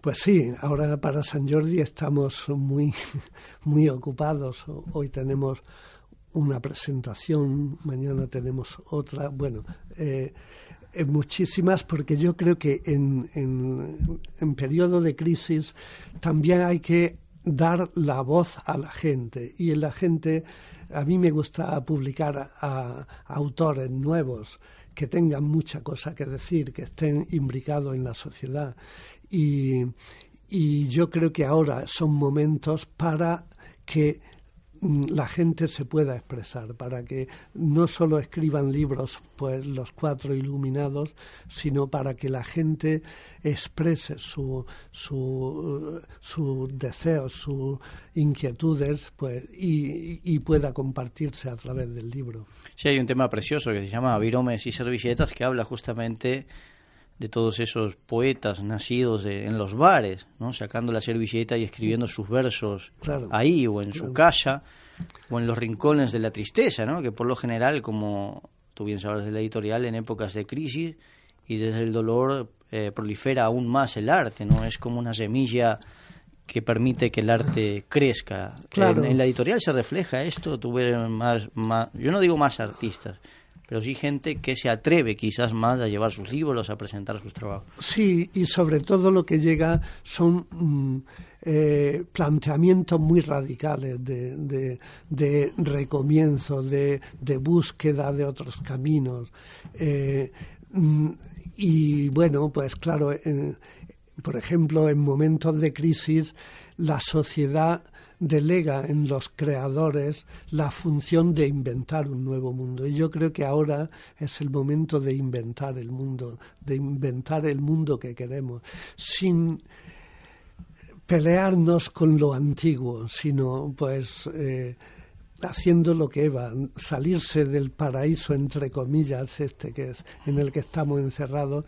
Pues sí, ahora para San Jordi estamos muy, muy ocupados. Hoy tenemos una presentación, mañana tenemos otra. Bueno, eh, eh, muchísimas, porque yo creo que en, en, en periodo de crisis también hay que dar la voz a la gente y en la gente a mí me gusta publicar a, a autores nuevos que tengan mucha cosa que decir, que estén imbricados en la sociedad y, y yo creo que ahora son momentos para que mm, la gente se pueda expresar, para que no solo escriban libros pues los cuatro iluminados, sino para que la gente exprese su, su, sus deseos, sus inquietudes pues, y, y pueda compartirse a través del libro. Sí, hay un tema precioso que se llama Viromes y servilletas que habla justamente de todos esos poetas nacidos de- en los bares, ¿no? sacando la servilleta y escribiendo sus versos Claro. ahí o en su casa o en los rincones de la tristeza, ¿no? que por lo general, como tú bien sabes de la editorial, en épocas de crisis y desde el dolor eh, prolifera aún más el arte, ¿no? es como una semilla que permite que el arte crezca. Claro. En, en la editorial se refleja esto, tuve más, más, yo no digo más artistas, pero sí gente que se atreve quizás más a llevar sus libros, a presentar sus trabajos. Sí, y sobre todo lo que llega son mm, eh, planteamientos muy radicales de, de, de recomienzo, de, de búsqueda de otros caminos. Eh, mm, y bueno, pues claro, en- por ejemplo, en momentos de crisis, la sociedad delega en los creadores la función de inventar un nuevo mundo. Y yo creo que ahora es el momento de inventar el mundo, de inventar el mundo que queremos, sin pelearnos con lo antiguo, sino pues eh, haciendo lo que Eva, salirse del paraíso entre comillas este que es en el que estamos encerrados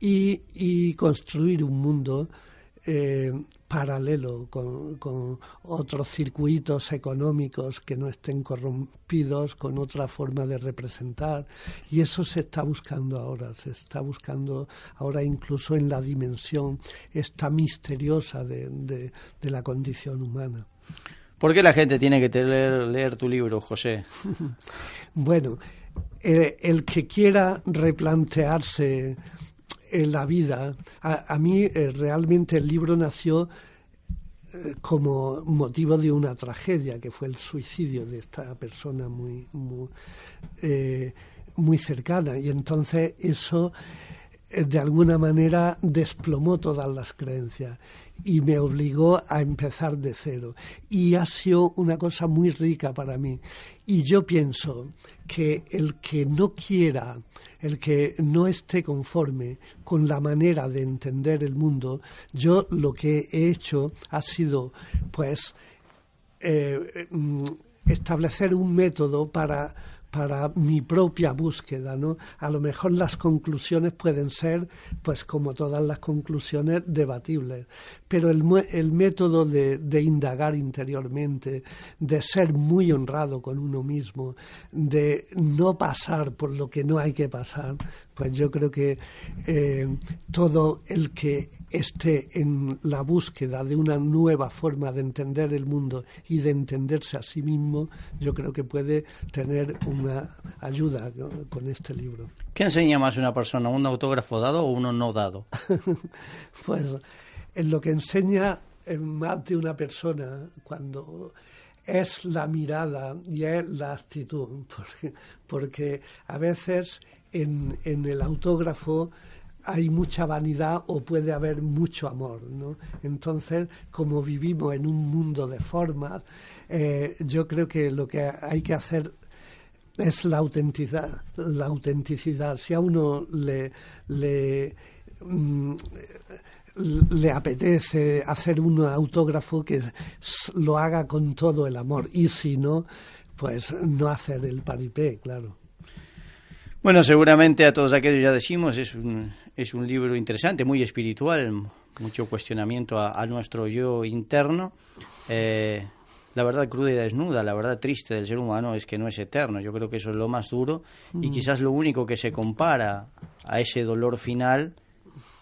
y, construir un mundo eh, paralelo con, con otros circuitos económicos que no estén corrompidos, con otra forma de representar. Y eso se está buscando ahora, se está buscando ahora incluso en la dimensión esta misteriosa de, de- de la condición humana. ¿Por qué la gente tiene que leer tu libro, José? Bueno, eh, el que quiera replantearse en la vida, a, mí eh, realmente el libro nació eh, como motivo de una tragedia, que fue el suicidio de esta persona muy, muy, eh, muy cercana. Y entonces eso de alguna manera desplomó todas las creencias y me obligó a empezar de cero. Y ha sido una cosa muy rica para mí. Y yo pienso que el que no quiera, el que no esté conforme con la manera de entender el mundo, yo lo que he hecho ha sido, pues, eh, mm, establecer un método para para mi propia búsqueda, ¿no? A lo mejor las conclusiones pueden ser, pues como todas las conclusiones, debatibles, pero el, el método de, de indagar interiormente, de ser muy honrado con uno mismo, de no pasar por lo que no hay que pasar, pues yo creo que eh, todo el que esté en la búsqueda de una nueva forma de entender el mundo y de entenderse a sí mismo, yo creo que puede tener una ayuda con este libro. ¿Qué enseña más una persona, un autógrafo dado o uno no dado? Pues en lo que enseña en más de una persona cuando es la mirada y es la actitud, porque, porque a veces en, en el autógrafo hay mucha vanidad o puede haber mucho amor, ¿no? Entonces, como vivimos en un mundo de formas, eh, yo creo que lo que hay que hacer es la autenticidad, la autenticidad. Si a uno le, le, mm, le apetece hacer un autógrafo que lo haga con todo el amor y si no, pues no hacer el paripé, claro. Bueno, seguramente a todos aquellos ya decimos, es un, es un libro interesante, muy espiritual, mucho cuestionamiento a, a nuestro yo interno. Eh, la verdad cruda y desnuda, la verdad triste del ser humano es que no es eterno. Yo creo que eso es lo más duro y Mm. quizás lo único que se compara a ese dolor final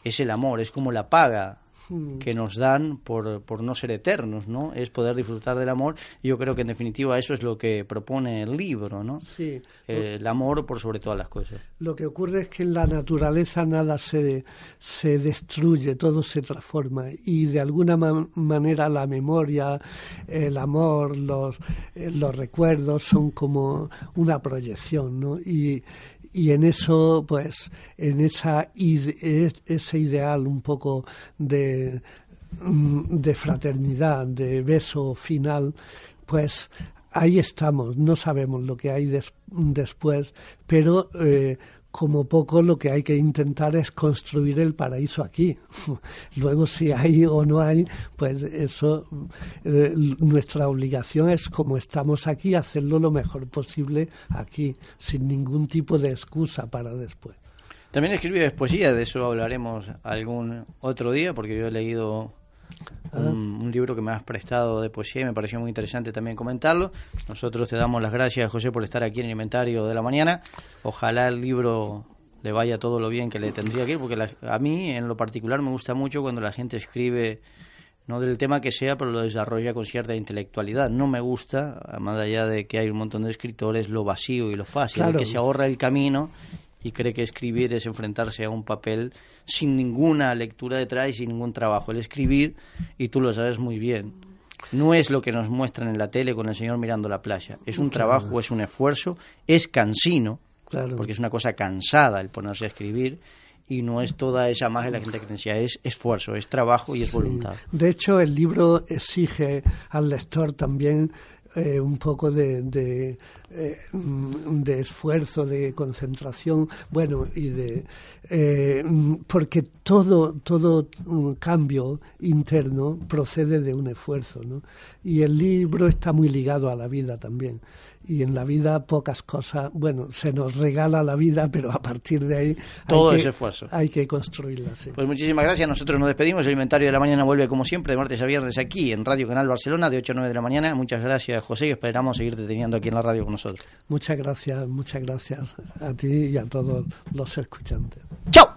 es el amor, es como la paga Mm. que nos dan por, por no ser eternos, ¿no? Es poder disfrutar del amor. Y yo creo que en definitiva eso es lo que propone el libro, ¿no? Sí. Eh, el amor por sobre todas las cosas. Lo que ocurre es que en la naturaleza nada se, se destruye, todo se transforma y de alguna ma- manera la memoria, el amor, los, eh, los recuerdos son como una proyección, ¿no? Y, y en eso, pues, en esa ese ideal un poco de, mm, de fraternidad, de beso final, pues ahí estamos. No sabemos lo que hay des- después, pero eh, como poco lo que hay que intentar es construir el paraíso aquí. Luego si hay o no hay, pues eso, eh, nuestra obligación es como estamos aquí, hacerlo lo mejor posible aquí, sin ningún tipo de excusa para después. También escribes poesía, de eso hablaremos algún otro día, porque yo he leído un, un libro que me has prestado de poesía y me pareció muy interesante también comentarlo. Nosotros te damos las gracias, José, por estar aquí en el inventario de la mañana. Ojalá el libro le vaya todo lo bien que le tendría que ir, porque la- a mí en lo particular me gusta mucho cuando la gente escribe no del tema que sea, pero lo desarrolla con cierta intelectualidad. No me gusta, más allá de que hay un montón de escritores, lo vacío y lo fácil, el que se ahorra el camino y cree que escribir es enfrentarse a un papel sin ninguna lectura detrás y sin ningún trabajo. El escribir, y tú lo sabes muy bien, no es lo que nos muestran en la tele con el señor mirando la playa. Es un trabajo, es un esfuerzo, es cansino, Claro. porque es una cosa cansada el ponerse a escribir, y no es toda esa magia la gente que decía, es esfuerzo, es trabajo y es voluntad. De hecho, el libro exige al lector también eh, un poco de, de, eh, de esfuerzo, de concentración, bueno, y de eh, porque todo todo mm, cambio interno procede de un esfuerzo, ¿no? Y el libro está muy ligado a la vida también. Y en la vida pocas cosas, bueno, se nos regala la vida, pero a partir de ahí Todo hay es que, esfuerzo. hay que construirla. Sí. Pues muchísimas gracias, nosotros nos despedimos, el inventario de la mañana vuelve como siempre de martes a viernes aquí en Radio Canal Barcelona de 8 a 9 de la mañana. Muchas gracias José y esperamos seguirte teniendo aquí en la radio con nosotros. Muchas gracias, muchas gracias a ti y a todos los escuchantes. ¡Chao!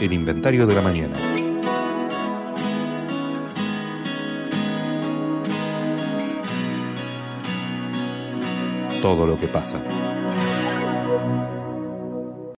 El inventario de la mañana. Todo lo que pasa.